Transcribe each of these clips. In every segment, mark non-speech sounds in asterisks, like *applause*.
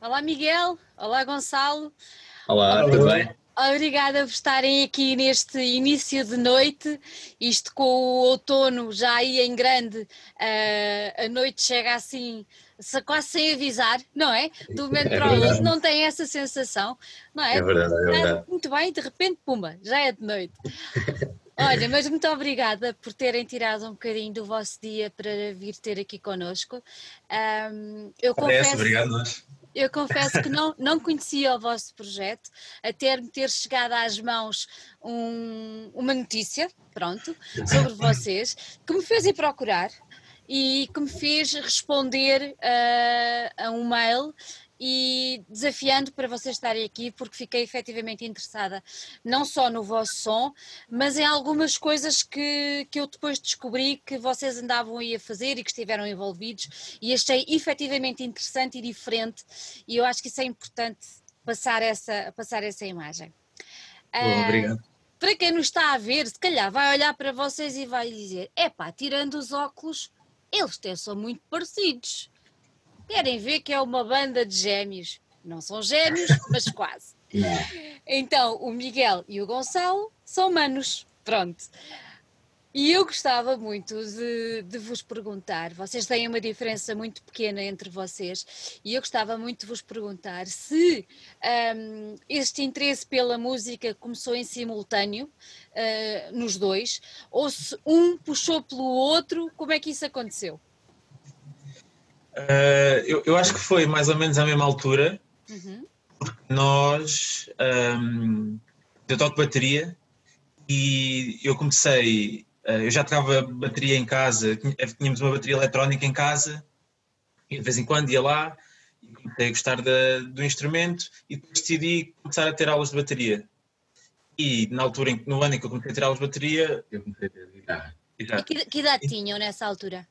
Olá Miguel, olá Gonçalo. Olá, tudo bem? Obrigada por estarem aqui neste início de noite, isto com o outono já aí em grande, uh, a noite chega assim, quase sem avisar, não é? Do momento para o outro não tem essa sensação, não é? É verdade, é verdade. Muito bem, de repente, pumba, já é de noite. *laughs* Olha, mas muito obrigada por terem tirado um bocadinho do vosso dia para vir ter aqui connosco. Um, eu Parece, confesso, obrigado nós. Eu confesso que não, não conhecia o vosso projeto, até me ter chegado às mãos um, uma notícia, pronto, sobre vocês, que me fez ir procurar e que me fez responder uh, a um mail e desafiando para vocês estarem aqui, porque fiquei efetivamente interessada não só no vosso som, mas em algumas coisas que, que eu depois descobri que vocês andavam aí a fazer e que estiveram envolvidos, e achei efetivamente interessante e diferente, e eu acho que isso é importante passar essa, passar essa imagem. Bom, obrigado. Uh, para quem nos está a ver, se calhar vai olhar para vocês e vai dizer: é pá, tirando os óculos, eles até são muito parecidos. Querem ver que é uma banda de gêmeos. Não são gêmeos, *laughs* mas quase. Então, o Miguel e o Gonçalo são manos. Pronto. E eu gostava muito de, de, vos perguntar, vocês têm uma diferença muito pequena entre vocês, e eu gostava muito de vos perguntar se um, este interesse pela música começou em simultâneo uh, nos dois, ou se um puxou pelo outro, como é que isso aconteceu? Uh, eu, eu, acho que foi mais ou menos à mesma altura, uhum. porque nós. Um, eu toco bateria e eu comecei. Uh, eu já tocava bateria em casa, tínhamos uma bateria eletrónica em casa e de vez em quando ia lá e comecei a gostar da, do instrumento e depois decidi começar a ter aulas de bateria. E na altura, no ano em que eu comecei a ter aulas de bateria, eu comecei a ter guitarra. E que, que idade tinham nessa altura?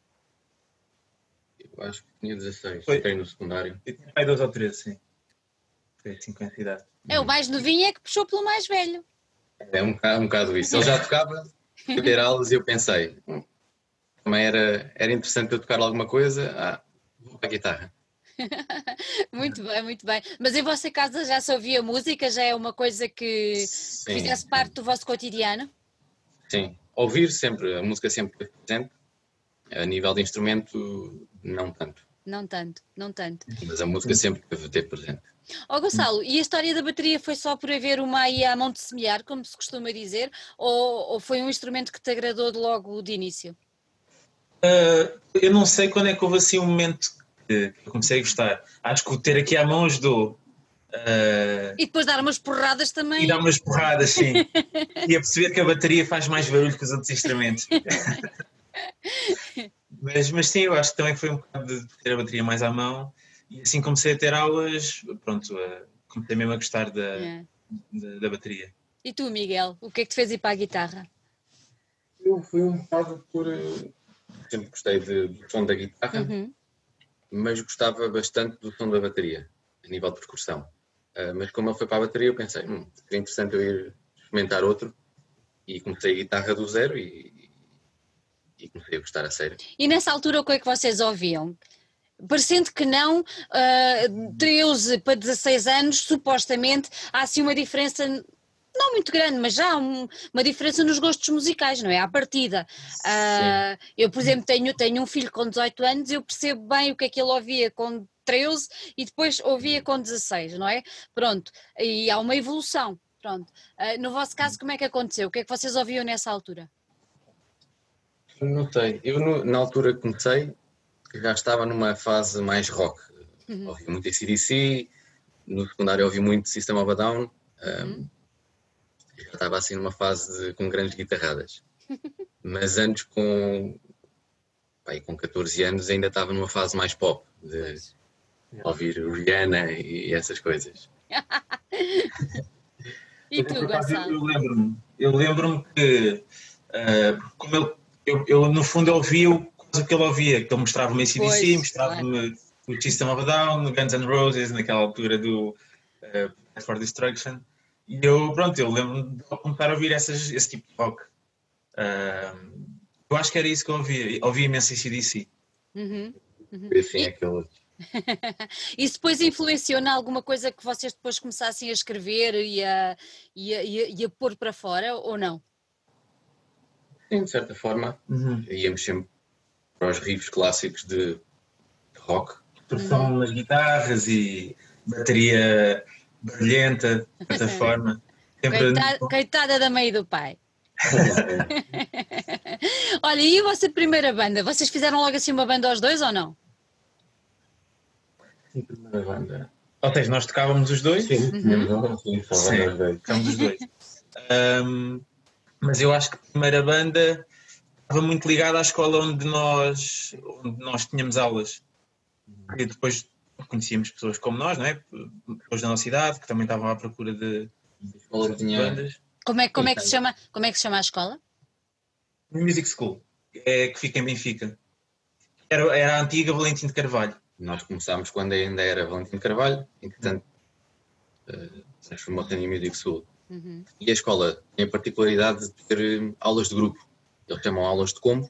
Acho que tinha 16, Foi. entrei no secundário. Eu tinha pai 12 ou 13, sim. Foi 50 de idade. É, o mais novinho é que puxou pelo mais velho. É um bocado, um bocado isso. Ele já tocava, *laughs* ter aulas e eu pensei, hum, também era, era interessante eu tocar alguma coisa, ah, vou para a guitarra. *laughs* muito bem, muito bem. Mas em vossa casa já se ouvia música? Já é uma coisa que sim, fizesse parte do vosso cotidiano? Sim, ouvir sempre, a música sempre presente. A nível de instrumento, não tanto. Não tanto, não tanto. Mas a música sempre deve ter presente. Ó oh, Gonçalo, e a história da bateria foi só por haver uma aí à mão de semear, como se costuma dizer, ou, ou foi um instrumento que te agradou de logo de início? Uh, eu não sei quando é que houve assim um momento que eu comecei a gostar. Acho que o ter aqui à mão ajudou. Uh, e depois dar umas porradas também. E dar umas porradas, sim. e a perceber que a bateria faz mais barulho que os outros instrumentos. *laughs* Mas, mas sim, eu acho que também foi um bocado de ter a bateria mais à mão e assim comecei a ter aulas, pronto, comecei mesmo a gostar da, yeah. da, da, bateria. E tu, Miguel, o que é que te fez ir para a guitarra? Eu fui um bocado por. Eh, sempre gostei de, do som da guitarra, uhum. mas gostava bastante do som da bateria, a nível de percussão. Uh, mas como ele foi para a bateria, eu pensei, hum, seria interessante eu ir experimentar outro e comecei a guitarra do zero e, e comecei a gostar a sério. E nessa altura o que é que vocês ouviam? Parecendo que não, uh, 13 para 16 anos, supostamente, há assim uma diferença não muito grande, mas já um, uma diferença nos gostos musicais, não é? À partida. Uh, eu, por exemplo, tenho, tenho um filho com 18 anos, eu percebo bem o que é que ele ouvia com 13 e depois ouvia com 16, não é? Pronto, e há uma evolução. Pronto. Uh, no vosso caso, como é que aconteceu? O que é que vocês ouviam nessa altura? Notei. Eu, no, na altura que comecei, já estava numa fase mais rock. Uhum. Ouvi muito ACDC, no secundário ouvi muito System of a Down. Um, uhum. Já estava assim numa fase de, com grandes guitarradas. *laughs* Mas antes, com, pai, com 14 anos, ainda estava numa fase mais pop, de ouvir Rihanna e essas coisas. *laughs* e tu, Gonçalo? Eu lembro-me eu lembro que, uh, como ele eu, eu no fundo ouvia o que ele ouvia, que ele mostrava-me ACDC, mostrava-me o System of a Down, Guns N' Roses, naquela altura do uh, for Destruction. E eu, pronto, eu lembro-me de começar a ouvir essas, esse tipo de rock. Uh, eu acho que era isso que eu ouvia, ouvia imenso ACDC. Uhum. Uhum. Assim, aquele *laughs* Isso depois influenciou em alguma coisa que vocês depois começassem a escrever e a, e a, e a, e a pôr para fora ou não? Sim, de certa forma, Uhum. íamos sempre para os riffs clássicos de rock. Produção nas guitarras e bateria barulhenta, de certa *laughs* forma. Coitada, coitada da mãe e do pai. *laughs* Olha, e a vossa primeira banda? Vocês fizeram logo assim uma banda aos dois ou não? Sim, primeira banda. Ou seja, nós tocávamos os dois, Sim, tínhamos um, sim, só Sim. bandas dois. tocávamos os dois. Ahm, *laughs* mas eu acho que a primeira banda estava muito ligada à escola onde nós, onde nós tínhamos aulas. E depois conhecíamos pessoas como nós, não é? Pessoas da nossa idade, que também estavam à procura de, A escola de bandas. Como é, como é que se chama? Como é que se chama a escola? Music School, é, que fica em Benfica. Era, era a antiga Valentim de Carvalho. Nós começámos quando ainda era Valentim Carvalho, entretanto eh, transformou-se em Music School. Uhum. E a escola tem a particularidade de ter eh, aulas de grupo. Eles chamam aulas de combo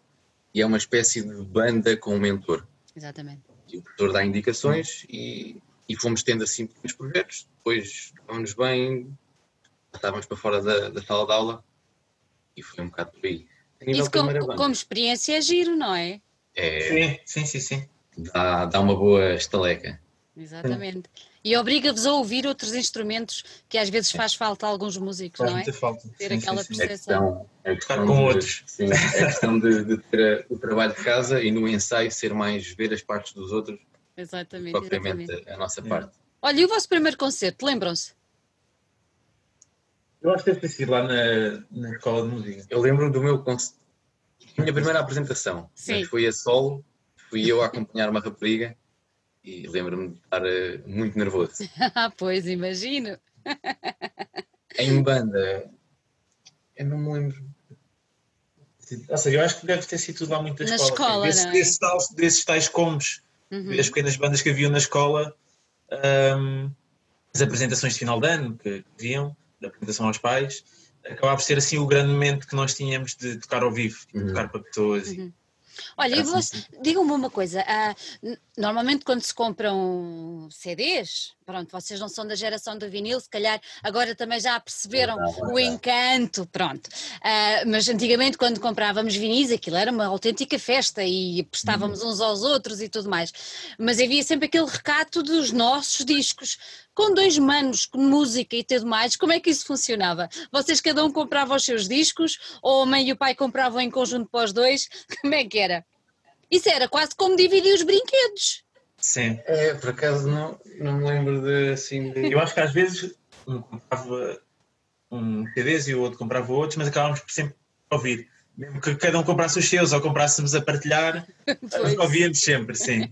e é uma espécie de banda com um mentor. Exatamente. E o professor dá indicações e, e fomos tendo assim pequenos projetos. Depois estávamos bem, estávamos para fora da, da sala de aula e foi um bocado por aí. Isso como, como experiência é giro, não é? é, Sim, sim, sim. sim. dá, dá uma boa estaleca. Exatamente. E obriga-vos a ouvir outros instrumentos que às vezes faz falta a alguns músicos, Faz não é? muita falta. Ter Sim, aquela sim, sim. É percepção. questão, é questão com de, outros. Sim, é questão de, de ter a- o trabalho de casa e no ensaio ser mais ver as partes dos outros, Exatamente, propriamente exatamente. a nossa É. parte. Olha, e o vosso primeiro concerto, lembram-se? Eu acho que deve ter sido lá na, na escola de música. Eu lembro do meu conce- minha primeira apresentação, Sim. foi a solo, fui eu a acompanhar uma rapariga e lembro-me de estar eh, muito nervoso. *laughs* Ah, pois, imagino. *laughs* Em banda, eu não me lembro. Ou seja, eu acho que deve ter sido tudo lá muito da Na escola. escola, Desse- não é? desses, tais, desses tais combos, Uhum. das pequenas bandas que haviam na escola, ahm, as apresentações de final de ano que haviam, da apresentação aos pais, acabava por ser assim o grande momento que nós tínhamos de tocar ao vivo, de Uhum. tocar para pessoas. e- Uhum. Olha, e Assim, você, digam-me uma coisa, n- normalmente quando se compram CDs, pronto, vocês não são da geração do vinil, se calhar agora também já perceberam o encanto, pronto. Ah, mas antigamente quando comprávamos vinis aquilo era uma autêntica festa e prestávamos uns aos outros e tudo mais. Mas havia sempre aquele recato dos nossos discos, com dois manos, com música e tudo mais. Como é que isso funcionava? Vocês cada um comprava os seus discos ou a mãe e o pai compravam em conjunto para os dois? *laughs* Como é que era? Isso era quase como dividir os brinquedos. Sim. É, por acaso não, não me lembro de assim de. Eu acho que às vezes um comprava um CDs e o outro comprava outros, mas acabávamos por sempre ouvir. Mesmo que cada um comprasse os seus ou comprássemos a partilhar, *laughs* Pois. ouvíamos sempre, sim.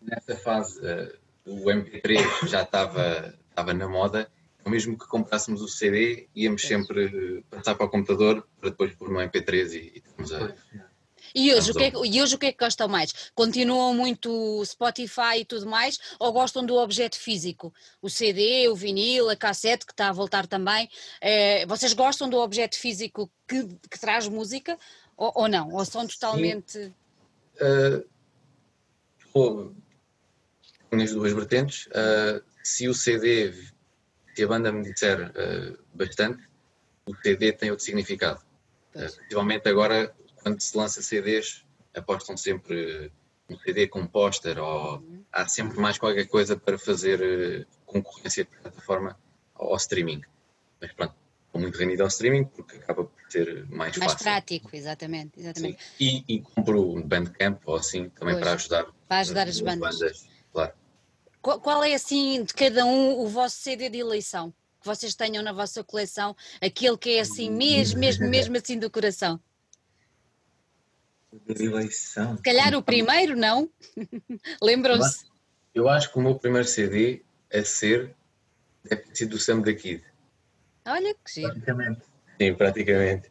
Nessa fase, eh, o MP3 já estava estava na moda, então mesmo que comprássemos o CD, íamos sempre passar para o computador para depois pôr no MP3 e, e termos a. E hoje, o que é, que- e hoje o que é que gostam mais? Continuam muito Spotify e tudo mais ou gostam do objeto físico? O CD, o vinil, a cassete, que está a voltar também. Eh, vocês gostam do objeto físico que, que traz música ou, ou não? Ou são totalmente. Uh, nas duas vertentes. Uh, se o CD, se a banda me disser uh, bastante, o CD tem outro significado. Uh, principalmente agora, quando se lança CDs, apostam sempre um CD com póster ou há sempre mais qualquer coisa para fazer uh, concorrência, de certa forma, ao, streaming. Mas pronto, estou muito rendido ao streaming porque acaba por ser mais, Mais fácil. prático, exatamente. Exatamente. E, e compro um Bandcamp ou assim também Pois. para ajudar Para ajudar as as bandas. claro. Qual, qual é assim de cada um o vosso CD de eleição? Que vocês tenham na vossa coleção, aquele que é assim mesmo, mesmo, mesmo assim do coração. De eleição. Se calhar o primeiro, não? *laughs* Lembram-se? Eu acho que o meu primeiro CD a ser deve ter sido o Sam da Kid. Olha que giro. Praticamente. Sim, praticamente.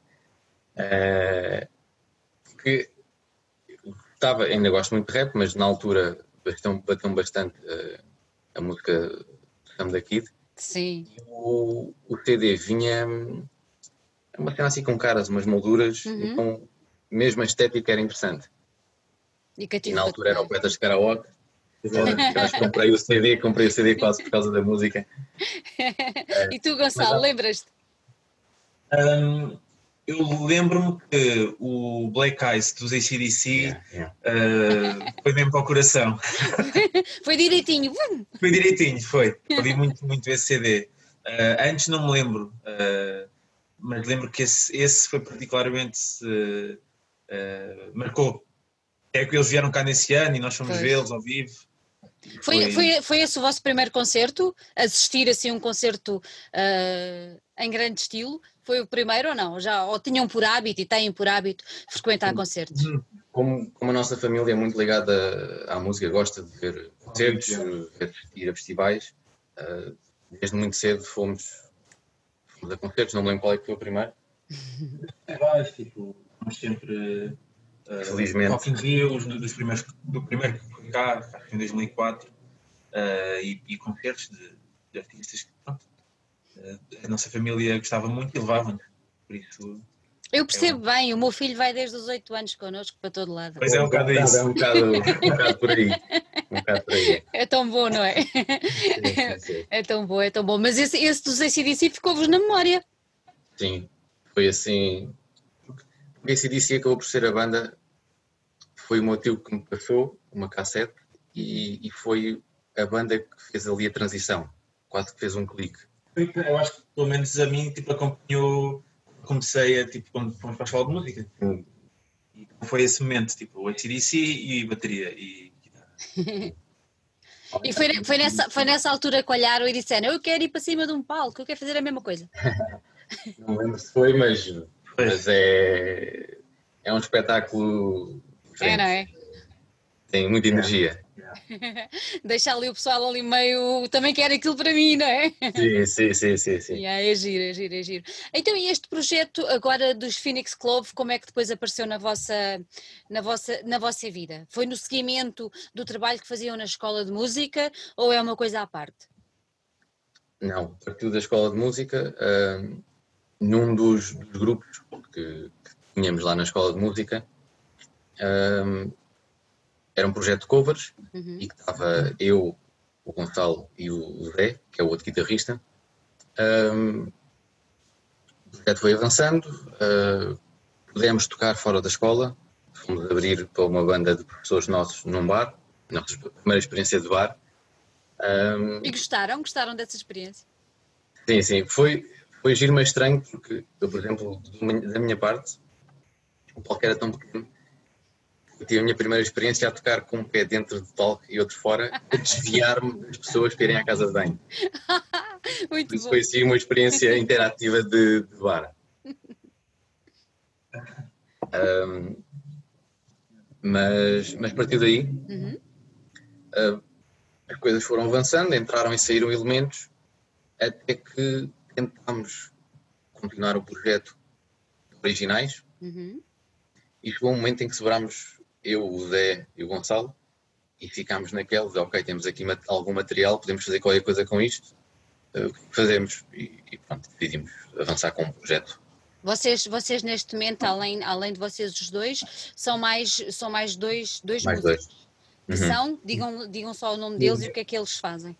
Eh, porque estava, ainda gosto muito de rap, mas na altura bateu, bateu bastante eh, a música do Sam da Kid. Sim. E o, o CD vinha hum, uma cena assim com caras, umas molduras, Uhum. então mesmo a estética era interessante. E, e na altura era o Poetas de Karaoke. Acho que comprei o CD, comprei o CD quase por causa da música. *laughs* e tu, Gonçalo, lembras-te? Um, eu lembro-me que o Black Eyes dos ACDC yeah, yeah. Uh, foi mesmo para o coração. *laughs* foi direitinho. Foi direitinho, foi. Ouvi muito, muito esse CD. Uh, antes não me lembro, uh, mas lembro que esse, esse foi particularmente. Marcou. É que eles vieram cá nesse ano e nós fomos vê-los ao vivo. Foi, foi, foi esse o vosso primeiro concerto? Assistir assim um concerto em grande estilo? Foi o primeiro ou não? Já, ou tinham por hábito e têm por hábito frequentar concertos? Como, como a nossa família é muito ligada à música, gosta de ver concertos, ver, ir a festivais, uh, desde muito cedo fomos, fomos a concertos, não me lembro qual é que foi o primeiro. Festivais, tipo, fomos sempre. Uh, Felizmente. Rock in Rio, dos primeiros, do primeiro que fui cá, em 2004, uh, e, e concertos de, de artistas que, pronto, a nossa família gostava muito e levava-nos. Por isso. Eu percebo é um... bem, o meu filho vai desde os 8 anos connosco para todo lado. Pois é, um bocado isso. É um bocado, um bocado por aí. Um bocado por aí. *laughs* É tão bom, não é? Sim, sim, sim. É tão bom, é tão bom. Mas esse, esse dos ACDC ficou-vos na memória. Sim, foi assim. O ACDC acabou por ser a banda. Foi o meu tio que me passou uma cassete e, e foi a banda que fez ali a transição. Quase que fez um clique eu acho que pelo menos a mim tipo, acompanhou, comecei a, tipo, quando fomos para a escola de música. Hum. E foi esse momento, tipo, o ACDC e bateria e *laughs* E foi, foi, nessa, foi nessa altura que olharam e disseram: Eu quero ir para cima de um palco, eu quero fazer a mesma coisa. *laughs* Não lembro se foi, mas, mas é, é um espetáculo. É, não é? Tem muita energia. *laughs* Deixa ali o pessoal ali meio. Também quer aquilo para mim, não é? Sim, sim, sim, sim. sim. *laughs* Yeah, é giro, é giro, é giro. Então, e este projeto agora dos Phoenix Club, como é que depois apareceu na vossa, na vossa, na vossa vida? Foi no seguimento do trabalho que faziam na escola de música ou é uma coisa à parte? Não, partiu da escola de música. Uh, num dos, dos grupos que, que, tínhamos lá na escola de música. Uh, era um projeto de covers uhum. e que estava eu, o Gonçalo e o Zé, que é o outro guitarrista. Um, o projeto foi avançando, uh, pudemos tocar fora da escola, fomos abrir para uma banda de professores nossos num bar, nossa primeira experiência de bar. Um, e gostaram? Gostaram dessa experiência? Sim, sim. Foi, foi giro, mas estranho, porque eu, por exemplo, da minha parte, o palco era tão pequeno eu tive a minha primeira experiência a tocar com um pé dentro do palco e outro fora, a desviar-me das pessoas para irem à casa de banho. *laughs* Muito Isso bom. foi sim uma experiência interativa de, de bar. *laughs* Um, mas, mas a partir daí uhum. uh, as coisas foram avançando, entraram e saíram elementos até que tentámos continuar o projeto originais uhum. e chegou um momento em que sobrámos eu, o Zé e o Gonçalo, e ficámos naquela de, ok, temos aqui algum material, podemos fazer qualquer coisa com isto, uh, o que fazemos? E, e pronto, decidimos avançar com o projeto. Vocês, vocês neste momento, além, além de vocês os dois, são mais, são mais dois, dois mais músicos. Dois. Que uhum. são, digam, digam só o nome deles uhum. e o que é que eles fazem.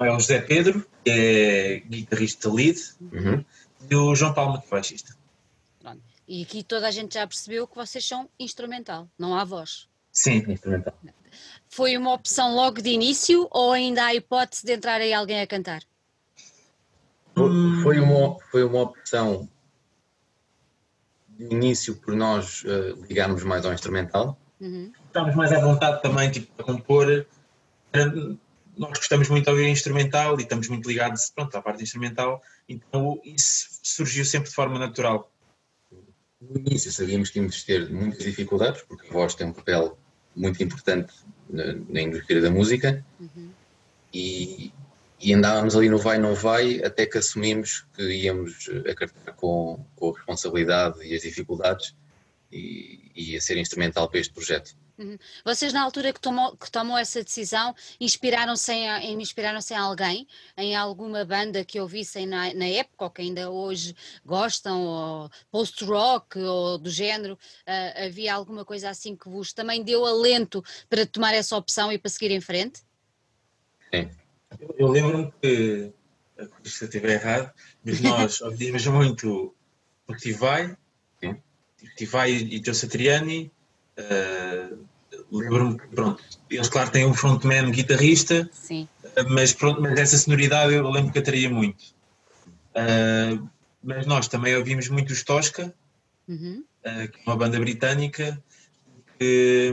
É o José Pedro, que é guitarrista lead, uhum. e o João Palma, que é baixista. E aqui toda a gente já percebeu que vocês são instrumental, não há voz. Sim, instrumental. Foi uma opção logo de início ou ainda há hipótese de entrar aí alguém a cantar? Foi uma, foi uma opção de início por nós uh, ligarmos mais ao instrumental. Uhum. Estamos mais à vontade também tipo, para compor. Nós gostamos muito de ouvir instrumental e estamos muito ligados pronto, à parte instrumental, então isso surgiu sempre de forma natural. No início sabíamos que íamos ter muitas dificuldades, porque a voz tem um papel muito importante na, na indústria da música uhum. e, e, andávamos ali no vai, não vai, até que assumimos que íamos acartar com, com a responsabilidade e as dificuldades e, e a ser instrumental para este projeto. Uhum. Vocês, na altura que tomou, que tomou essa decisão, inspiraram-se em, inspiraram em alguém, em alguma banda que ouvissem na, na época, ou que ainda hoje gostam, ou post-rock, ou do género? Uh, havia alguma coisa assim que vos também deu alento para tomar essa opção e para seguir em frente? Sim. Eu, eu lembro-me que, se eu estiver errado, mas nós *laughs* ouvimos muito o Tivai, Tivai e Joe Satriani. Uh, lembro-me que, pronto, eles, claro, têm um frontman guitarrista, Sim. Uh, mas, pronto, mas essa sonoridade eu lembro que atraía muito. Uh, mas nós também ouvimos muito os Tosca, uhum. uh, que é uma banda britânica, que,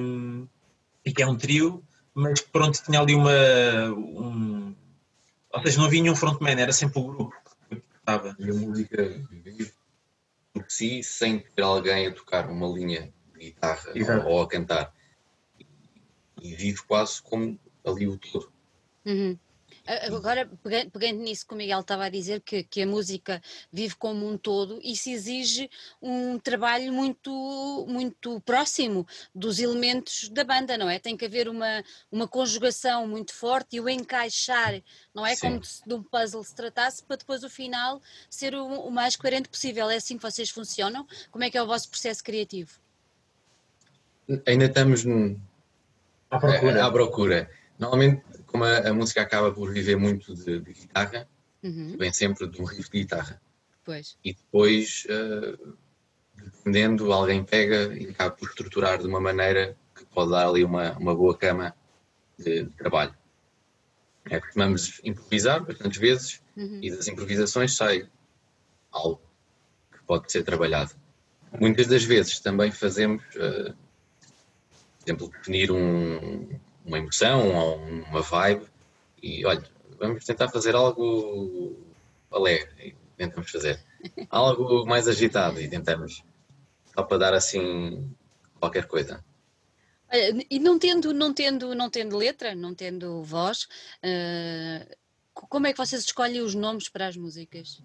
e que é um trio, mas pronto, tinha ali uma. Um, ou seja, não havia nenhum frontman, era sempre o grupo que estava. E a música vive por si, sem ter alguém a tocar uma linha de guitarra ou, ou, a cantar. E, vive quase como ali o todo. Uhum. Agora, pegando nisso que o Miguel estava a dizer, que, que a música vive como um todo, isso exige um trabalho muito, muito próximo dos elementos da banda, não é? Tem que haver uma, uma conjugação muito forte e o encaixar, não é? Sim. Como se de um puzzle se tratasse, para depois o final ser o, o mais coerente possível. É assim que vocês funcionam? Como é que é o vosso processo criativo? Ainda estamos à procura. À procura. Normalmente como a, a, música acaba por viver muito de, de guitarra, uhum. vem sempre de um riff de guitarra. Pois. E depois, uh, dependendo, alguém pega e acaba por estruturar de uma maneira que pode dar ali uma, uma boa cama de, de trabalho. É, costumamos improvisar bastantes vezes uhum. e das improvisações sai algo que pode ser trabalhado. Muitas das vezes também fazemos, uh, exemplo, definir um, uma emoção ou uma vibe e olha, vamos tentar fazer algo alegre e tentamos fazer algo mais agitado e tentamos só para dar assim qualquer coisa. E não tendo, não tendo, não tendo letra, não tendo voz, uh, como é que vocês escolhem os nomes para as músicas?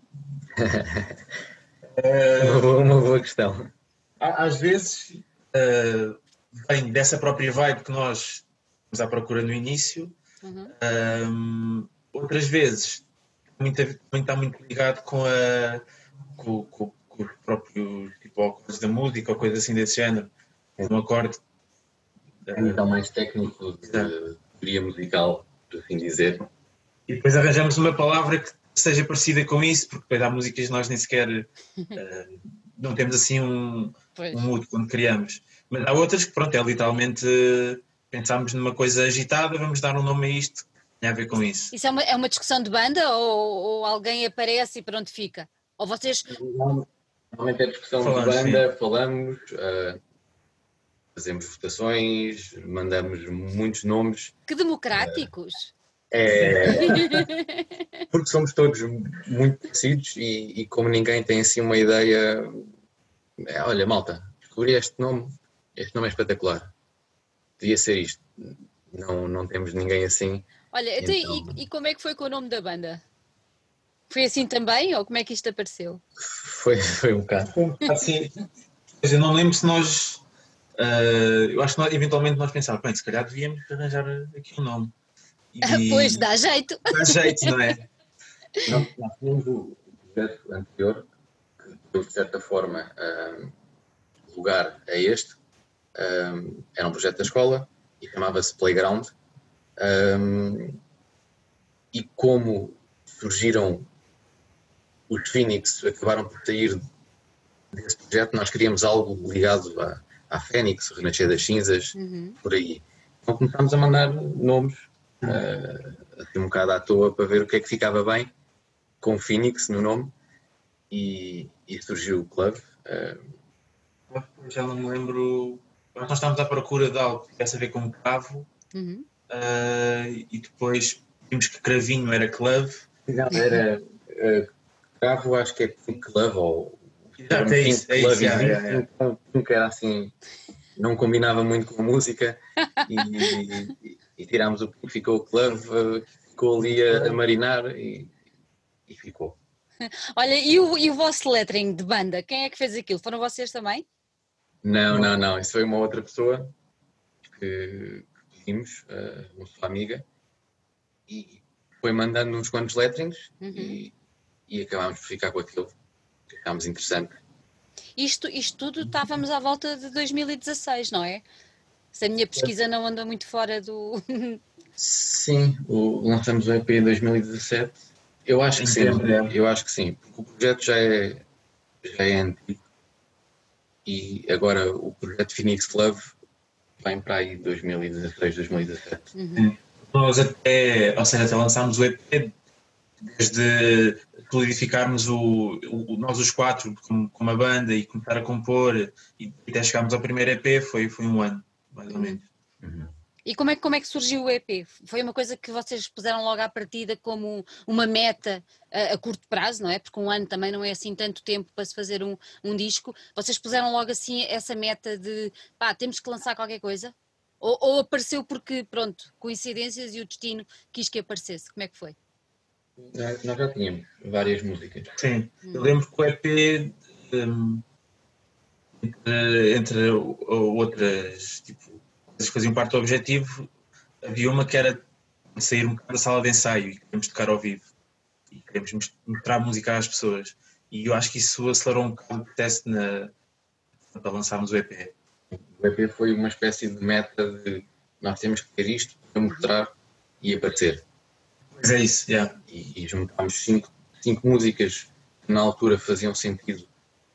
*laughs* uma, boa, uma, boa, questão. Às vezes uh, vem dessa própria vibe que nós à procura no início. Uhum. Um, outras vezes muito, também está muito ligado com, a, com, com, com os próprios tipo, acordes da música ou coisa assim desse género. Um acorde. Um nível mais técnico de teoria musical, por assim dizer. E depois arranjamos uma palavra que seja parecida com isso, porque depois há músicas que nós nem sequer uh, *laughs* não temos assim um, um mood quando criamos. Mas há outras que, pronto, é literalmente. Uh, pensámos numa coisa agitada, vamos dar um nome a isto, tem a ver com isso. Isso é uma, é uma discussão de banda ou, ou alguém aparece e pronto fica? Ou vocês. Normalmente é discussão falamos, de banda, sim. falamos, uh, fazemos votações, mandamos muitos nomes. Que democráticos! Uh, é, *laughs* porque somos todos muito parecidos e, e, como ninguém tem assim uma ideia, é, olha malta, descobri este nome, este nome é espetacular devia ser isto. Não, não temos ninguém assim. Olha, então... e, e, como é que foi com o nome da banda? Foi assim também ou como é que isto apareceu? Foi, foi um bocado. Um assim. Eu não lembro se nós. Uh, eu acho que nós, eventualmente nós pensávamos, bem, se calhar devíamos arranjar aqui um nome. E, pois, dá jeito. *laughs* Dá jeito, não é? *laughs* nós, nós tínhamos o projeto anterior que deu, de certa forma, uh, lugar a este, um, era um projeto da escola e chamava-se Playground. Um, e como surgiram os Phoenix, acabaram por sair desse projeto, nós queríamos algo ligado à, à Fênix, o Renascer das Cinzas, uhum. por aí. Então começámos a mandar nomes, uh, assim um bocado à toa, para ver o que é que ficava bem com Phoenix no nome, e, e surgiu o club. Uh, já não me lembro nós estávamos à procura de algo que tivesse a ver com cravo uhum. uh, e depois vimos que cravinho era club. Não, era uh, cravo, acho que é pink club ou. Exato, é isso, é isso. Yeah, yeah, yeah. Então, nunca era assim, não combinava muito com a música e, e, e tirámos o pink, ficou o club, ficou ali a, a marinar e, e ficou. *laughs* Olha, e o, e o vosso lettering de banda, quem é que fez aquilo? Foram vocês também? Não, não, não. Isso foi uma outra pessoa que que pedimos, uh, uma sua amiga, e foi mandando uns quantos letterings uhum. e, e acabámos por ficar com aquilo que achámos interessante. Isto, isto tudo estávamos à volta de 2016, não é? Se a minha pesquisa não anda muito fora do. *laughs* sim, o, lançamos o EP em 2017. Eu acho que sim, eu acho que sim, porque o projeto já é, já é antigo e agora o projeto Phoenix Love vem para aí 2016, 2017. Uhum. Nós até, ou seja, até lançámos o EP desde solidificarmos o, o, nós os quatro como, como a banda e começar a compor e até chegarmos ao primeiro EP foi, foi um ano, mais ou menos. Uhum. E como é, como é que surgiu o EP? Foi uma coisa que vocês puseram logo à partida como uma meta a, a, curto prazo, não é? Porque um ano também não é assim tanto tempo para se fazer um, um disco. Vocês puseram logo assim essa meta de pá, temos que lançar qualquer coisa? Ou, ou apareceu porque, pronto, coincidências e o destino quis que aparecesse? Como é que foi? Nós já tínhamos várias músicas. Sim, hum. eu lembro que o EP, um, entre, entre, outras, tipo, que faziam parte do objetivo, havia uma que era sair um bocado da sala de ensaio e queremos tocar ao vivo e queremos mostrar música às pessoas. E eu acho que isso acelerou um bocado o processo na, para lançarmos o EP. O EP foi uma espécie de meta de nós temos que ter isto para mostrar e aparecer. Pois é isso, yeah. E, e juntámos cinco, cinco músicas que na altura faziam sentido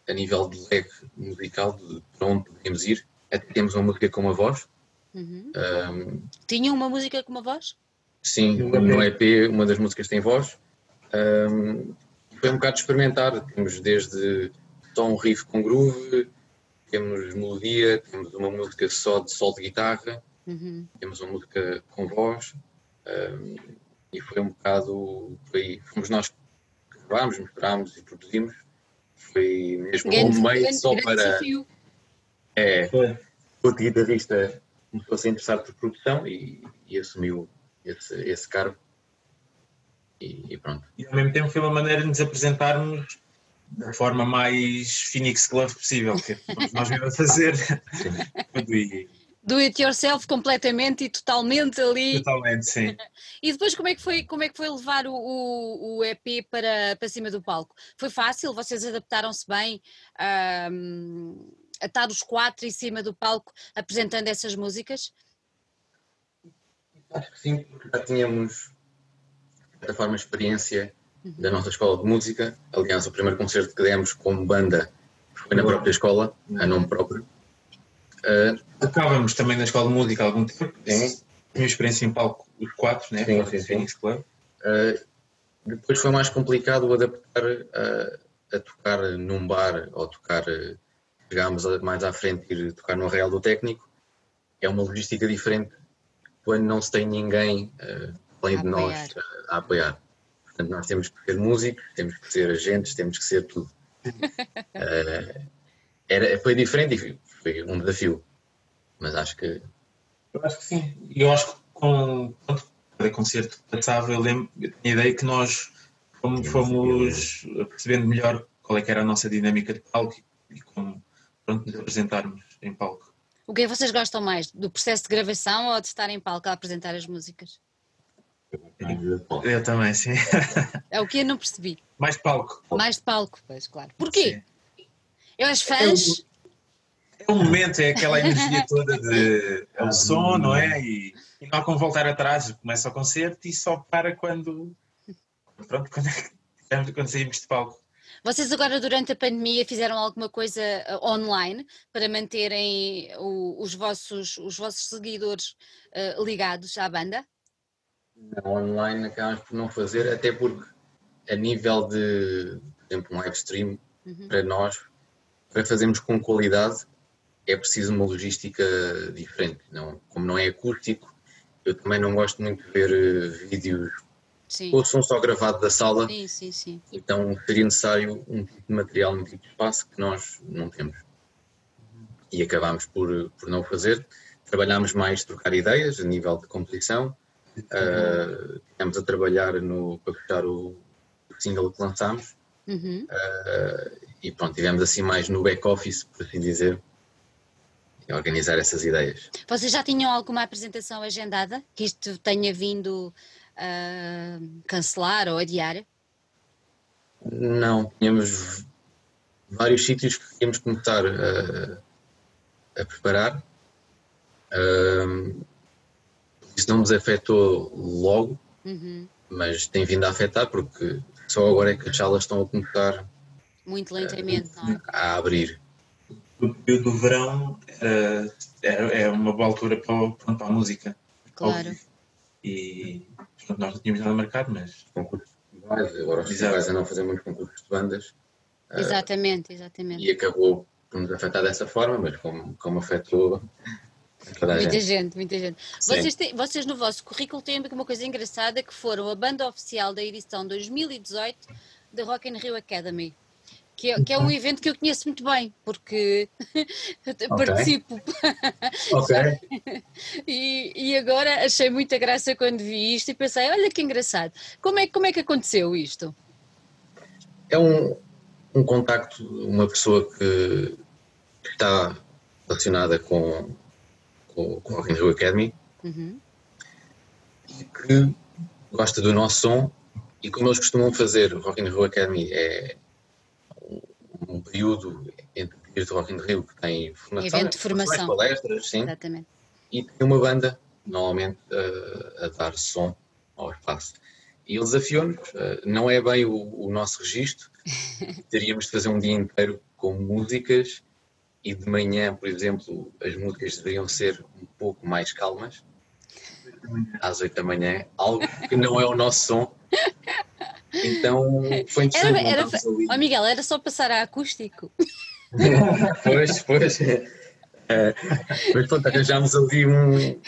a nível de leque musical, de para onde podemos ir. Até temos uma música com uma voz. Uhum. Um, Tinha uma música com uma voz? Sim, no EP uma das músicas tem voz. Um, foi um bocado de experimentar. Temos desde tom riff com groove, temos melodia, temos uma música só de sol de guitarra, uhum. temos uma música com voz. Um, e foi um bocado foi, fomos nós que gravámos, misturámos e produzimos. Foi mesmo um meio só para. Desafio. É, foi. o guitarrista começou a se interessar por produção e, e assumiu esse, esse cargo. E, e, pronto. E ao mesmo tempo foi uma maneira de nos apresentarmos da forma mais Phoenix Glove possível, que nós viemos a fazer. *laughs* e, do it yourself completamente e totalmente ali. Totalmente, sim. *laughs* e depois como é que foi, como é que foi levar o, o, o EP para, para cima do palco? Foi fácil? Vocês adaptaram-se bem um, a estar os quatro em cima do palco apresentando essas músicas? Acho que sim, porque já tínhamos, de certa forma, experiência uhum. da nossa escola de música. Aliás, o primeiro concerto que demos como banda foi na própria escola, a nome próprio. Uh, tocávamos também na escola de música há algum tempo. Sim. Tinha experiência em palco, os quatro, né? Sim, sim, sim. Uh, depois foi mais complicado adaptar a, a, tocar num bar ou tocar. Chegámos mais à frente ir tocar no Real do Técnico. É uma logística diferente quando não se tem ninguém uh, além a de nós uh, a apoiar. Portanto, nós temos que ser músicos, temos que ser agentes, temos que ser tudo. uh, *laughs* era, foi diferente e foi um desafio. Mas acho que. Eu acho que sim. Eu acho que com cada concerto que passava, eu lembro, eu tinha a ideia que nós fomos, fomos percebendo melhor qual é que era a nossa dinâmica de palco e como pronto, nos apresentarmos em palco. O que é que vocês gostam mais? Do processo de gravação ou de estar em palco a apresentar as músicas? Eu também, sim. É o que eu não percebi. Mais de palco. Mais de palco, pois, claro. Porquê? Sim. Eu, as fãs, é o momento, é aquela energia toda de é o som, não é? E, e não há como voltar atrás, começa o concerto e só para quando pronto, quando, é quando saímos de palco. Vocês agora durante a pandemia fizeram alguma coisa uh, online para manterem o, os, vossos, os vossos seguidores uh, ligados à banda? Não, online acabamos por não fazer, até porque a nível de, por exemplo, um live stream, uhum. para nós, para fazermos com qualidade, é preciso uma logística diferente. Não, como não é acústico, eu também não gosto muito de ver uh, vídeos sim. com o som só gravado da sala. Sim, sim, sim. Então seria necessário um tipo de material, um tipo de espaço que nós não temos. E acabámos por, por não fazer. Trabalhámos mais trocar ideias a nível de composição. Uh, a trabalhar no, para fechar o, o single que lançámos. Uhum. Uh, e pronto, tivemos assim mais no back-office, por assim dizer, e organizar essas ideias. Vocês já tinham alguma apresentação agendada que isto tenha vindo a uh, cancelar ou adiar? Não, tínhamos vários sítios que queríamos começar a, a preparar. Um, isso não nos afetou logo, uhum. mas tem vindo a afetar porque só agora é que as salas estão a começar muito lentamente é? a abrir. O período do verão uh, é, é uma boa altura para, para a música. Claro. E nós não tínhamos nada marcado, mas. Concursos festivais, agora os festivais a não fazer muitos concursos de bandas. Exatamente, exatamente. E acabou por nos afetar dessa forma, mas como, como afetou muita gente. gente. muita gente. Vocês, têm, vocês no vosso currículo têm uma coisa engraçada que foram a banda oficial da edição 2018 da Rock in Rio Academy. Que é, que é, um evento que eu conheço muito bem, porque *laughs* okay. participo. Ok. *laughs* e, e, agora achei muita graça quando vi isto e pensei, olha que engraçado. Como é, como é que aconteceu isto? É um, um contacto, uma pessoa que está relacionada com, com, com a Rock Rio Academy uhum. e que gosta do nosso som e como eles costumam fazer, o Rock in Rio Academy é um período entre dias do Rock in Rio que tem formação, Evento de formação. palestras, sim, Exatamente. e tem uma banda normalmente a, a dar som ao espaço. E ele desafiou-nos, não é bem o, o nosso registro, *laughs* teríamos de fazer um dia inteiro com músicas e de manhã, por exemplo, as músicas deveriam ser um pouco mais calmas, às 8 da manhã, algo que não é o nosso som. Então foi interessante. Era, era, oh Miguel, era só passar a acústico. *laughs* pois, pois. Uh, mas pronto, arranjámos ali um,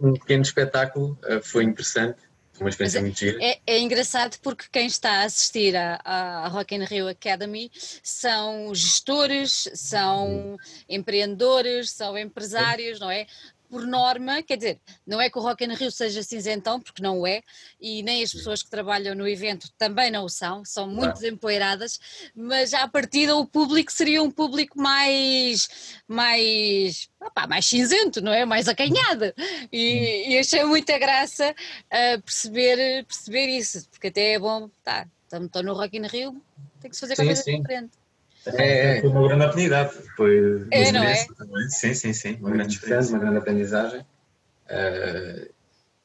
um pequeno espetáculo, uh, foi interessante uma experiência muito gira. É, é, engraçado porque quem está a assistir à, Rock in Rio Academy são gestores, são empreendedores, são empresários, não é? Por norma, quer dizer, não é que o Rock in Rio seja cinzentão, porque não é, e nem as pessoas que trabalham no evento também não o são, são muito desempoeiradas, mas à partida o público seria um público mais, mais, opa, mais cinzento, não é? Mais acanhado. E, e achei muita graça uh, perceber, perceber isso, porque até é bom, tá, estou no Rock in Rio, tem que se fazer qualquer coisa diferente. É, é, foi uma grande oportunidade. Foi é, não é? Também. Sim, sim, sim. Uma, uma grande experiência, uma grande aprendizagem. Uh,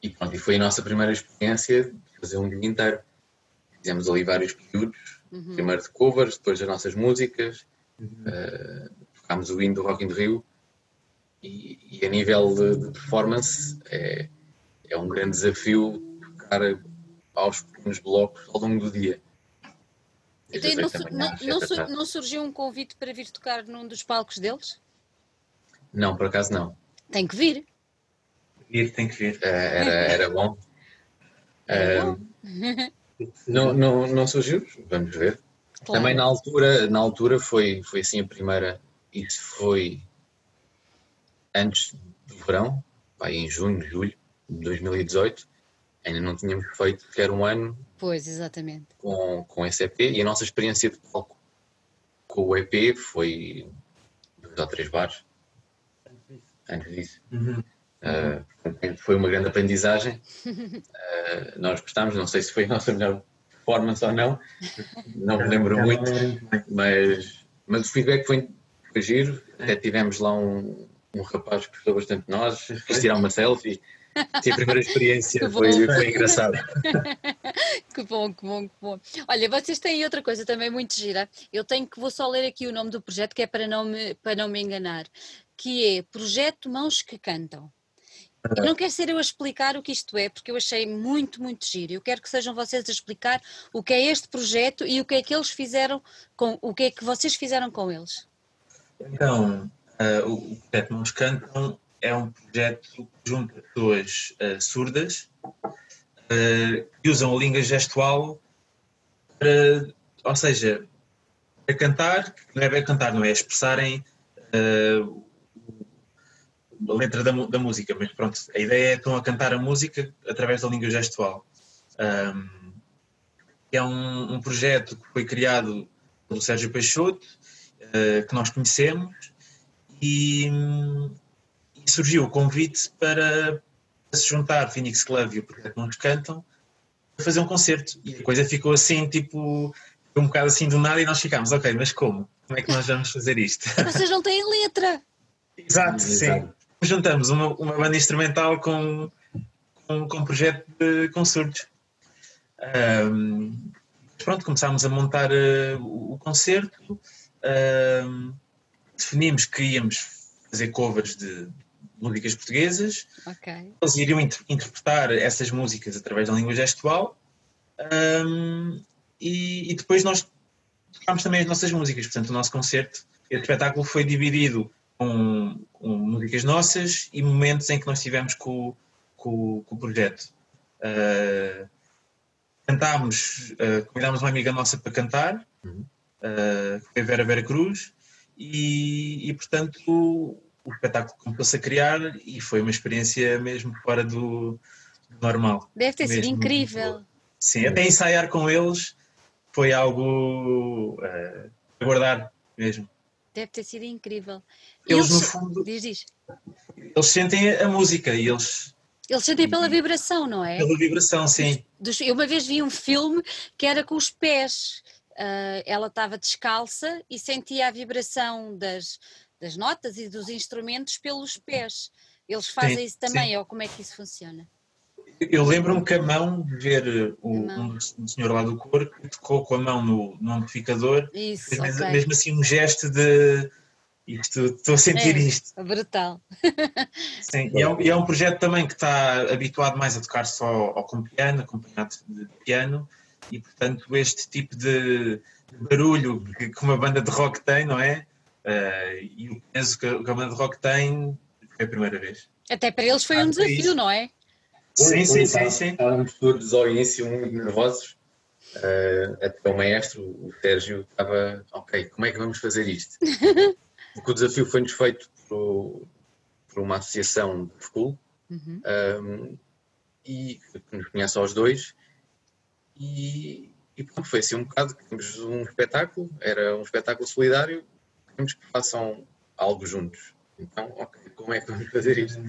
e pronto, e foi a nossa primeira experiência de fazer um dia inteiro. Fizemos ali vários períodos, uhum. primeiro de covers, depois das nossas músicas, uhum. uh, tocámos o hino do Rock in Rio e, e a nível de, de, performance é, é um grande desafio tocar aos pequenos blocos ao longo do dia. Então, não, não, não, surgiu um convite para vir tocar num dos palcos deles? Não, por acaso não. Tem que vir. Ir, tem que vir. Uh, era, era bom. *laughs* Uh, *laughs* não, não, não surgiu, vamos ver. Claro. Também na altura, na altura foi, foi assim a primeira, isso foi antes do verão, vai em junho, julho de 2018, ainda não tínhamos feito sequer um ano Pois, exatamente. Com, com esse EP e a nossa experiência de palco com o EP foi dois ou três bares antes disso. Uhum. Uh, foi uma grande aprendizagem. Uh, *laughs* nós gostámos, não sei se foi a nossa melhor performance ou não, não me lembro muito, mas, mas o feedback foi, foi giro. Até tivemos lá um, um rapaz que gostou bastante de nós, *laughs* quis tirar uma selfie. Sim, a primeira experiência foi, foi engraçada. *laughs* que bom, que bom, que bom. Olha, vocês têm outra coisa também muito gira. Eu tenho que, vou só ler aqui o nome do projeto, que é para não me, para não me enganar, que é Projeto Mãos que Cantam. Eu não quero ser eu a explicar o que isto é, porque eu achei muito, muito giro. Eu quero que sejam vocês a explicar o que é este projeto e o que é que eles fizeram com o que é que vocês fizeram com eles. Então, uh, o projeto Mãos Cantam é um projeto que junta pessoas uh, surdas uh, que usam a língua gestual para, ou seja, para cantar, não é bem cantar, não é expressarem uh, a letra da, da, música, mas pronto, a ideia é que estão a cantar a música através da língua gestual. Um, é um, um, projeto que foi criado pelo Sérgio Peixoto, que nós conhecemos, e, e surgiu o convite para, para se juntar Phoenix Club e o Projeto Não Cantam para fazer um concerto. E a coisa ficou assim, tipo, um bocado assim do nada e nós ficámos, ok, mas como? Como é que nós vamos fazer isto? *laughs* Vocês não têm letra! Exato, sim. Juntamos uma, uma banda instrumental com, com, com um projeto de concertos. Um, pronto, começámos a montar uh, o concerto, uh, definimos que íamos fazer covers de músicas portuguesas, okay. eles iriam inter interpretar essas músicas através da língua gestual um, e, e, depois nós tocámos também as nossas músicas, portanto o nosso concerto, o espetáculo foi dividido com, com, músicas nossas e momentos em que nós estivemos com, com, com o projeto. Uh, cantámos, uh, convidámos uma amiga nossa para cantar, uhum. uh, foi a Vera Vera Cruz, e, e portanto o, espetáculo começou-se a criar e foi uma experiência mesmo fora do, do normal. Deve ter sido incrível. Sim, até ensaiar com eles foi algo uh, a guardar mesmo. Deve ter sido incrível. Eles, eles no fundo, diz, diz. eles sentem a música e eles eles sentem pela vibração, não é? Pela vibração, sim. Eu uma vez vi um filme que era com os pés. Uh, ela estava descalça e sentia a vibração das, das notas e dos instrumentos pelos pés. Eles fazem sim, isso também, sim. ou como é que isso funciona? Eu lembro-me que a mão, de ver o, mão. um senhor lá do que tocou com a mão no, no amplificador, isso, fez okay. mesmo, mesmo assim um gesto de isto, estou a sentir é, isto. Brutal. Sim, e é, um, é, um, projeto também que está habituado mais a tocar só ou com piano, acompanhado de piano, e portanto este tipo de barulho que, que uma banda de rock tem, não é? Uh, e o peso que, a banda de rock tem foi a primeira vez. Até para eles foi um desafio, não é? Sim, sim, sim, sim. Estávamos todos ao início muito nervosos. Uh, até o maestro, o Sérgio, estava, ok, como é que vamos fazer isto? *laughs* Porque o desafio foi-nos feito por, por, uma associação de school uhum. um, e que nos conhece aos dois. E, e pronto, foi assim um bocado. Temos um espetáculo, era um espetáculo solidário, queremos que façam algo juntos. Então, ok, como é que vamos fazer isto?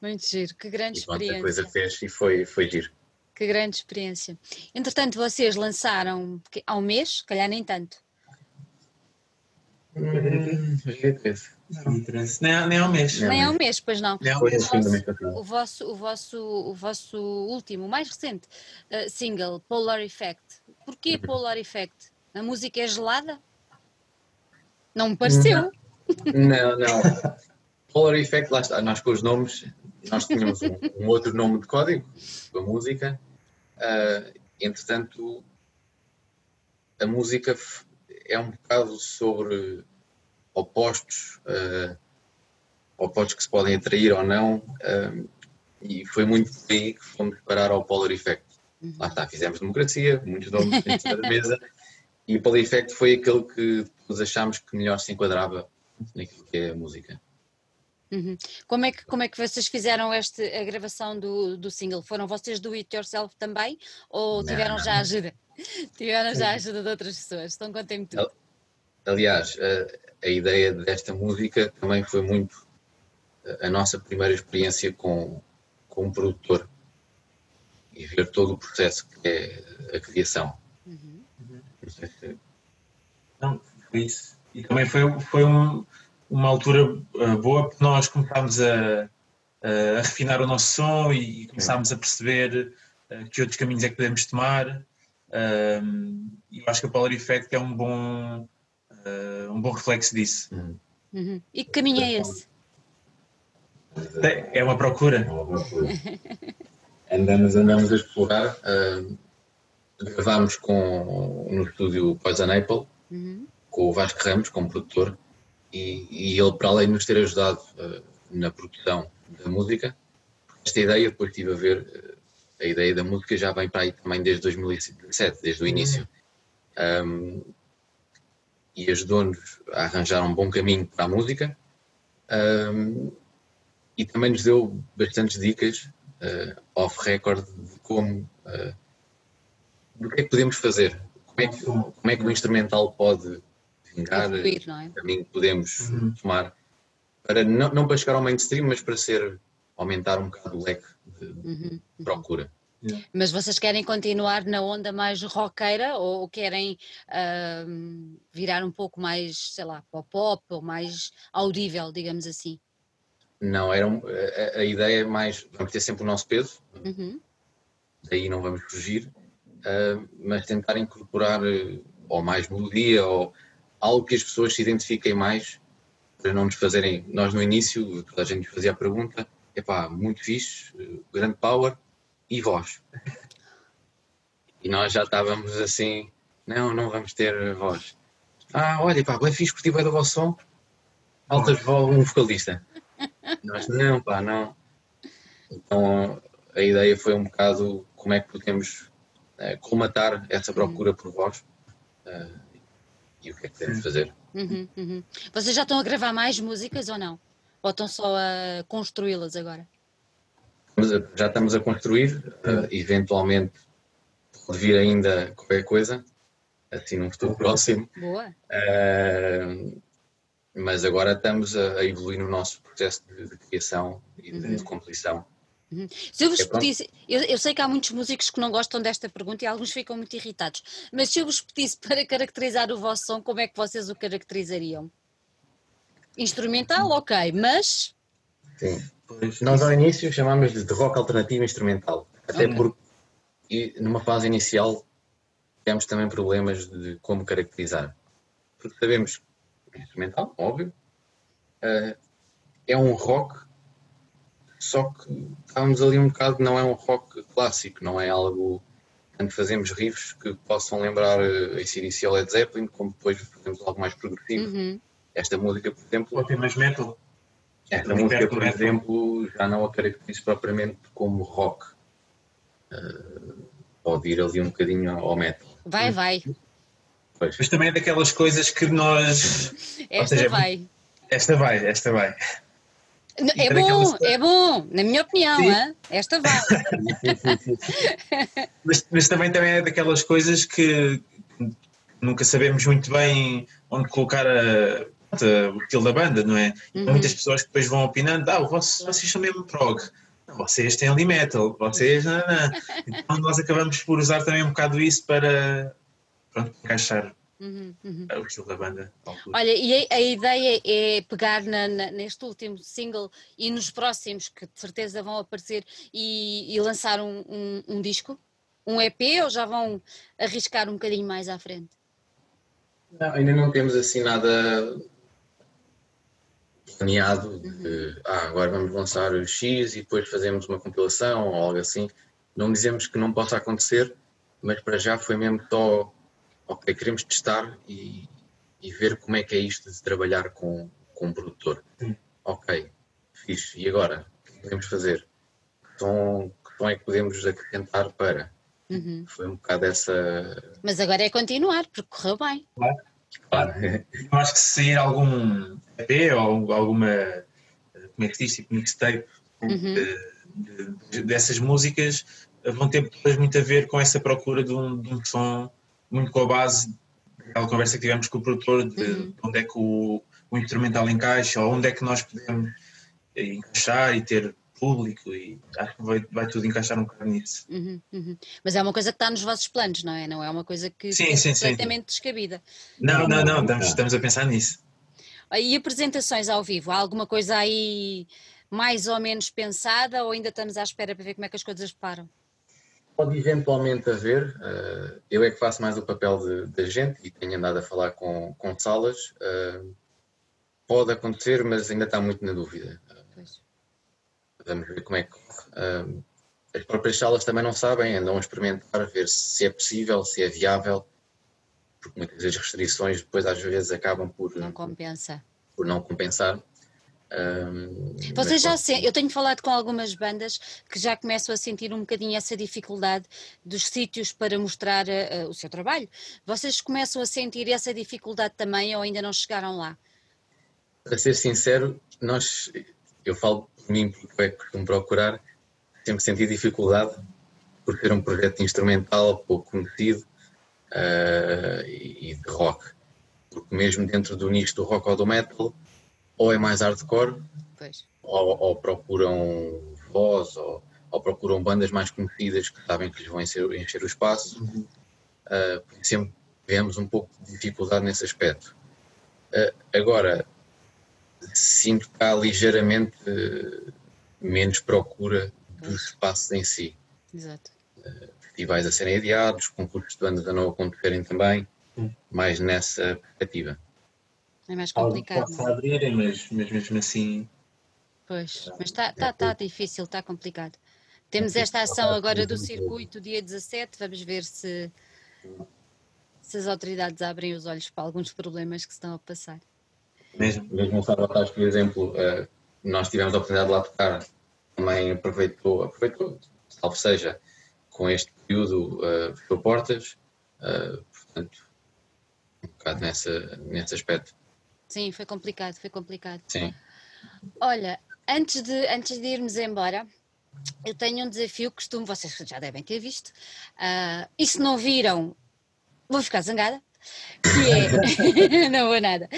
Muito giro, que grande e, pronto, experiência. A coisa fez e foi, foi giro. Que grande experiência. Entretanto, vocês lançaram há um mês, calhar nem tanto, Hum, nem, nem ao mês. Nem ao mês, pois não. Nem ao mês. O vosso, o vosso, o vosso último, o mais recente uh, single, Polar Effect. Porquê uhum. Polar Effect? A música é gelada? Não me pareceu. Não, não. Polar Effect, lá está, nós com os nomes, nós tínhamos um, um outro nome de código da música. Uh, entretanto, a música é um bocado sobre opostos, uh, opostos que se podem atrair ou não, uh, e foi muito por aí que fomos parar ao Polar Effect. Lá está, fizemos democracia, muitos nomes dentro da mesa, e o Polar Effect foi aquele que depois achámos que melhor se enquadrava naquilo que é a música. Uhum. Como, é que, como é que vocês fizeram este, a gravação do, do single? Foram vocês do It Yourself também? Ou tiveram não, já ajuda? *laughs* Tiveram já ajuda de outras pessoas? Então contem-me tudo. Aliás, a, a, ideia desta música também foi muito a nossa primeira experiência com, com um produtor e ver todo o processo que é a criação. Uhum. Não sei se... E também foi, foi um, uma altura uh, boa porque nós começámos a, a, refinar o nosso som e, começámos a perceber uh, que outros caminhos é que podemos tomar. E eu acho que o Polar Effect é um bom, uh, um bom reflexo disso. Uhum. Uhum. E que caminho é esse? É uma procura. É uma procura. *laughs* andamos, andamos a explorar. Uh, gravámos com, no estúdio Poison Apple, uhum. Com o Vasco Ramos, como produtor, e, e, ele, para além de nos ter ajudado uh, na produção da música, esta ideia, depois estive a ver, uh, a ideia da música já vem para aí também desde 2017, desde o início. Um, e ajudou-nos a arranjar um bom caminho para a música um, e também nos deu bastantes dicas uh, off-record de como do que é que podemos fazer, como é que, como é que o instrumental pode vingar, Evoluir, é? o caminho que podemos uhum. tomar para não, não para chegar ao mainstream, mas para ser aumentar um bocado o leque de, Uhum, de procura. Mas vocês querem continuar na onda mais roqueira ou querem ahm, virar um pouco mais, sei lá, para o pop ou mais audível, digamos assim? Não, era um- a, a ideia é mais, vamos ter sempre o nosso peso, Uhum, daí não vamos fugir, ah, mas tentar incorporar eh, ou mais melodia ou algo que as pessoas se identifiquem mais para não nos fazerem. Nós no início, toda a gente fazia a pergunta: epá, muito fixe, grande power e voz. E nós já estávamos assim: não, não vamos ter voz. Ah, olha, pá, bem fixe, curti bem do vosso som, altas voz, um vocalista. Nós, não, pá, não. Então a ideia foi um bocado como é que podemos eh, colmatar essa procura por voz e o que é que devemos fazer. uhum, uhum. Vocês já estão a gravar mais músicas ou não? Ou estão só a construí-las agora? Já estamos a construir, eh, eventualmente pode vir ainda qualquer coisa, assim num futuro *laughs* próximo, Boa. eh, mas agora estamos a, evoluir no nosso processo de, de criação e de, de composição. Se eu vos É pedisse, eu, eu sei que há muitos músicos que não gostam desta pergunta e alguns ficam muito irritados, mas se eu vos pedisse *laughs* para caracterizar o vosso som, como é que vocês o caracterizariam? Instrumental, ok, mas Sim. Pois, Nós ao início chamámos de rock alternativo instrumental, até Ok. porque e numa fase inicial tivemos também problemas de como caracterizar. Porque sabemos que é instrumental, óbvio, eh, é um rock, só que estávamos ali um bocado, não é um rock clássico, não é algo tanto fazemos riffs que possam lembrar eh, AC/DC ou Led Zeppelin, como depois fazemos algo mais progressivo. uhum, Esta música, por exemplo, Pode ter mais metal. esta música, por metal. exemplo, já não a caracterizo propriamente como rock. Uh, pode ir ali um bocadinho ao metal. vai, vai, Pois. Mas também é daquelas coisas que nós. *laughs* esta seja, vai. Esta vai, esta vai. É bom, é bom, na minha opinião, esta vai. *laughs* Mas, mas também, também é daquelas coisas que nunca sabemos muito bem onde colocar a- a- o estilo da banda, não é? Uhum. muitas pessoas que depois vão opinando: ah, vocês, vocês são mesmo prog. Vocês têm ali metal, vocês. Não, não. *laughs* Então nós acabamos por usar também um bocado isso para pronto, encaixar Uhum, uhum. o estilo da banda. Olha, e a, a ideia é pegar na- na- neste último single e nos próximos, que de certeza vão aparecer, e, e lançar um, um- um disco? Um EP ou já vão arriscar um bocadinho mais à frente? Não, ainda não temos assim nada planeado de ah, agora vamos lançar o X e depois fazemos uma compilação ou algo assim. Não dizemos que não possa acontecer, mas para já foi mesmo só ok, queremos testar e, e ver como é que é isto de trabalhar com, com um produtor. Sim. Ok, fixe. E agora? O que podemos fazer? Que som, que som é que podemos acrescentar para? Uhum. Foi um bocado essa. Mas agora é continuar, porque correu bem. Claro. Eu acho que se sair algum EP ou alguma, como é que diz, tipo mixtape Uhum. de- de- dessas músicas, vão ter todas muito a ver com essa procura de um, de um som muito com a base daquela conversa que tivemos com o produtor de Uhum. onde é que o, o instrumental encaixa, ou onde é que nós podemos encaixar e ter público e acho que vai, vai tudo encaixar um bocado nisso. Uhum, uhum. Mas é uma coisa que está nos vossos planos, não é? Não é uma coisa que Sim, é sim, sim. completamente descabida. Não, não, não, não. estamos, estamos a pensar nisso. E apresentações ao vivo? Há alguma coisa aí mais ou menos pensada ou ainda estamos à espera para ver como é que as coisas param? Pode eventualmente haver, eh, eu é que faço mais o papel de, de agente e tenho andado a falar com, com salas. eh, pode acontecer, mas ainda está muito na dúvida. Pois. Vamos ver como é que corre. Eh, as próprias salas também não sabem, andam a experimentar, ver se é possível, se é viável, porque muitas das restrições depois às vezes acabam por Não compensa. por não compensar. Um, Vocês já eu tenho falado com algumas bandas que já começam a sentir um bocadinho essa dificuldade dos sítios para mostrar eh, o seu trabalho. Vocês começam a sentir essa dificuldade também ou ainda não chegaram lá? Para ser sincero, nós, eu falo por mim porque é que costumo procurar, sempre senti dificuldade por ter um projeto instrumental pouco conhecido e, e de rock. Porque mesmo dentro do nicho do rock ou do metal, ou é mais hardcore, Pois. ou, ou procuram voz, ou, ou procuram bandas mais conhecidas que sabem que lhes vão encher, encher o espaço. Uh, sempre tivemos um pouco de dificuldade nesse aspecto. Uh, agora, sinto que há ligeiramente uh, menos procura dos espaços em si. Exato. Festivais a serem adiados, concursos de bandas a não acontecerem também, Hum. mais nessa perspectiva. É mais complicado. não é? abrirem, mas, mas mesmo assim. Pois, mas está tá, tá difícil, está complicado. Temos esta ação agora do circuito, dia 17, vamos ver se, se as autoridades abrem os olhos para alguns problemas que se estão a passar. Mesmo. Mesmo o Sabotage, por exemplo, eh, nós tivemos a oportunidade de lá tocar, também aproveitou, aproveitou, salvo seja, com este período, fechou portas, eh, portanto, um bocado nessa, nesse aspecto, Sim, foi complicado, foi complicado. sim. Olha, antes de, antes de irmos embora, eu tenho um desafio que costumo, vocês já devem ter visto, ah, e se não viram, vou ficar zangada, que é, *laughs* não vou nada,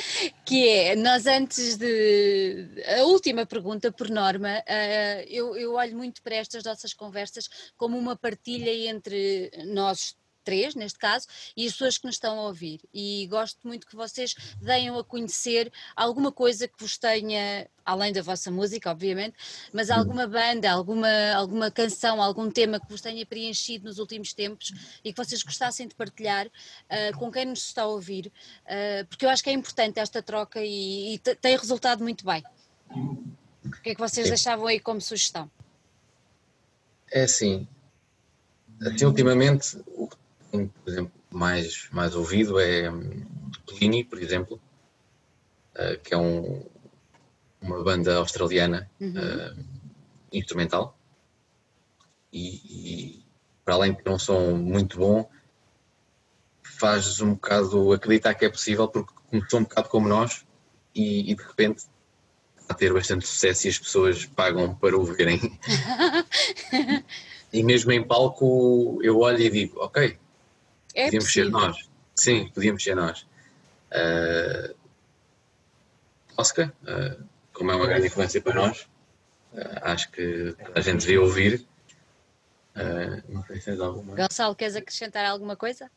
que é, nós antes de, a última pergunta, por norma, ah, eu, eu olho muito para estas nossas conversas como uma partilha entre nós três, neste caso, e as pessoas que nos estão a ouvir. E gosto muito que vocês deem a conhecer alguma coisa que vos tenha, além da vossa música, obviamente, mas alguma banda, alguma, alguma canção, algum tema que vos tenha preenchido nos últimos tempos e que vocês gostassem de partilhar ah, com quem nos está a ouvir, ah, porque eu acho que é importante esta troca e, e te- tem resultado muito bem. O que é que vocês Sim. deixavam aí como sugestão? É assim, assim ultimamente, o que tenho, por exemplo, mais, mais ouvido é hum, Plini, por exemplo, eh, que é um, uma banda australiana Uhum. eh, instrumental e, e para além de ter um som muito bom, faz um bocado acreditar que é possível porque começou um bocado como nós e, e de repente a ter bastante sucesso e as pessoas pagam para o verem. *laughs* e mesmo em palco eu olho e digo, ok, É podíamos ser possível. nós. Sim, podíamos ser nós. Uh, Oscar, uh, como é uma grande influência para nós, uh, acho que a gente devia ouvir. Uh, não sei se tens alguma. Gonçalo, queres acrescentar alguma coisa?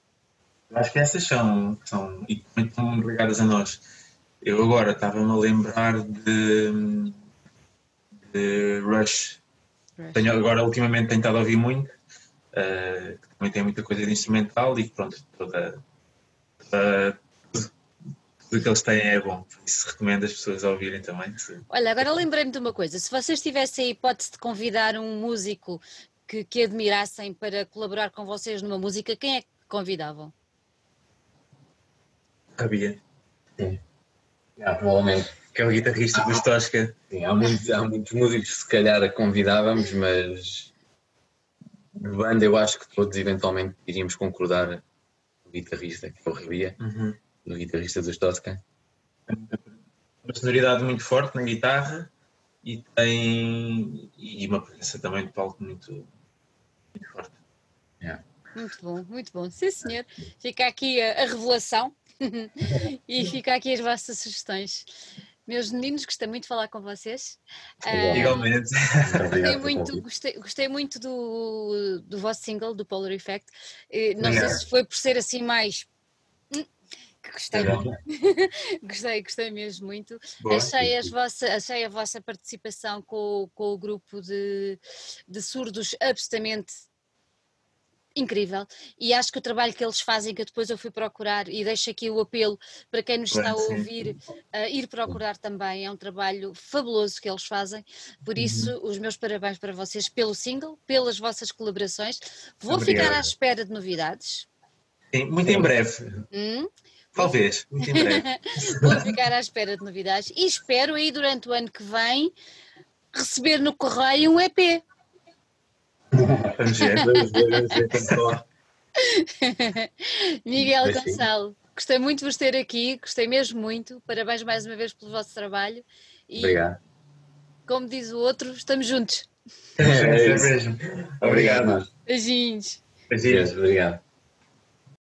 Acho que essas são, são estão ligadas a nós. Eu agora estava-me a lembrar de, de Rush. Tenho, agora, ultimamente, tenho estado a ouvir muito, que também tem muita coisa de instrumental e pronto, toda, toda- tudo, que eles têm é bom. Por isso, recomendo as pessoas a ouvirem também. Olha, agora lembrei-me de uma coisa. Se vocês tivessem a hipótese de convidar um músico que, que admirassem para colaborar com vocês numa música, quem é que convidavam? Rabia, Yeah, provavelmente. que é o guitarrista dos Tosca. Sim, há, muitos, há muitos músicos que se calhar a convidávamos, mas de banda eu acho que todos eventualmente iríamos concordar no guitarrista, que é o Rabia, Uhum. no guitarrista dos Tosca. Uma sonoridade muito forte na guitarra e tem e uma presença também de palco muito, muito forte. Muito bom, muito bom. Sim, senhor. Fica aqui a, a revelação *laughs* e fica aqui as vossas sugestões. Meus meninos, gostei muito de falar com vocês. Igualmente. Gostei muito, gostei, gostei muito do, do vosso single, do Polar Effect. Eh, Não sei se foi por ser assim mais. hum, gostei muito. *laughs* gostei, gostei mesmo muito. Boa. Achei, as vossa, achei a vossa participação com, o- com o grupo de, de surdos absolutamente incrível e acho que o trabalho que eles fazem, que depois eu fui procurar e deixo aqui o apelo para quem nos está a ouvir, a ir procurar também, é um trabalho fabuloso que eles fazem, por isso Uhum. os meus parabéns para vocês pelo single, pelas vossas colaborações, vou Obrigado. ficar à espera de novidades, Sim, muito em breve. hum? Talvez, muito em breve. *laughs* vou ficar à espera de novidades e espero aí durante o ano que vem receber no correio um EP. Vamos ver. Vamos ver, vamos ver como corre. *laughs* Miguel Mas sim. Gonçalo, gostei muito de vos ter aqui, gostei mesmo muito. Parabéns mais uma vez pelo vosso trabalho. E, Obrigado. como diz o outro, estamos juntos. É isso. mesmo. Obrigado. Beijinhos. Beijinhos. Obrigado.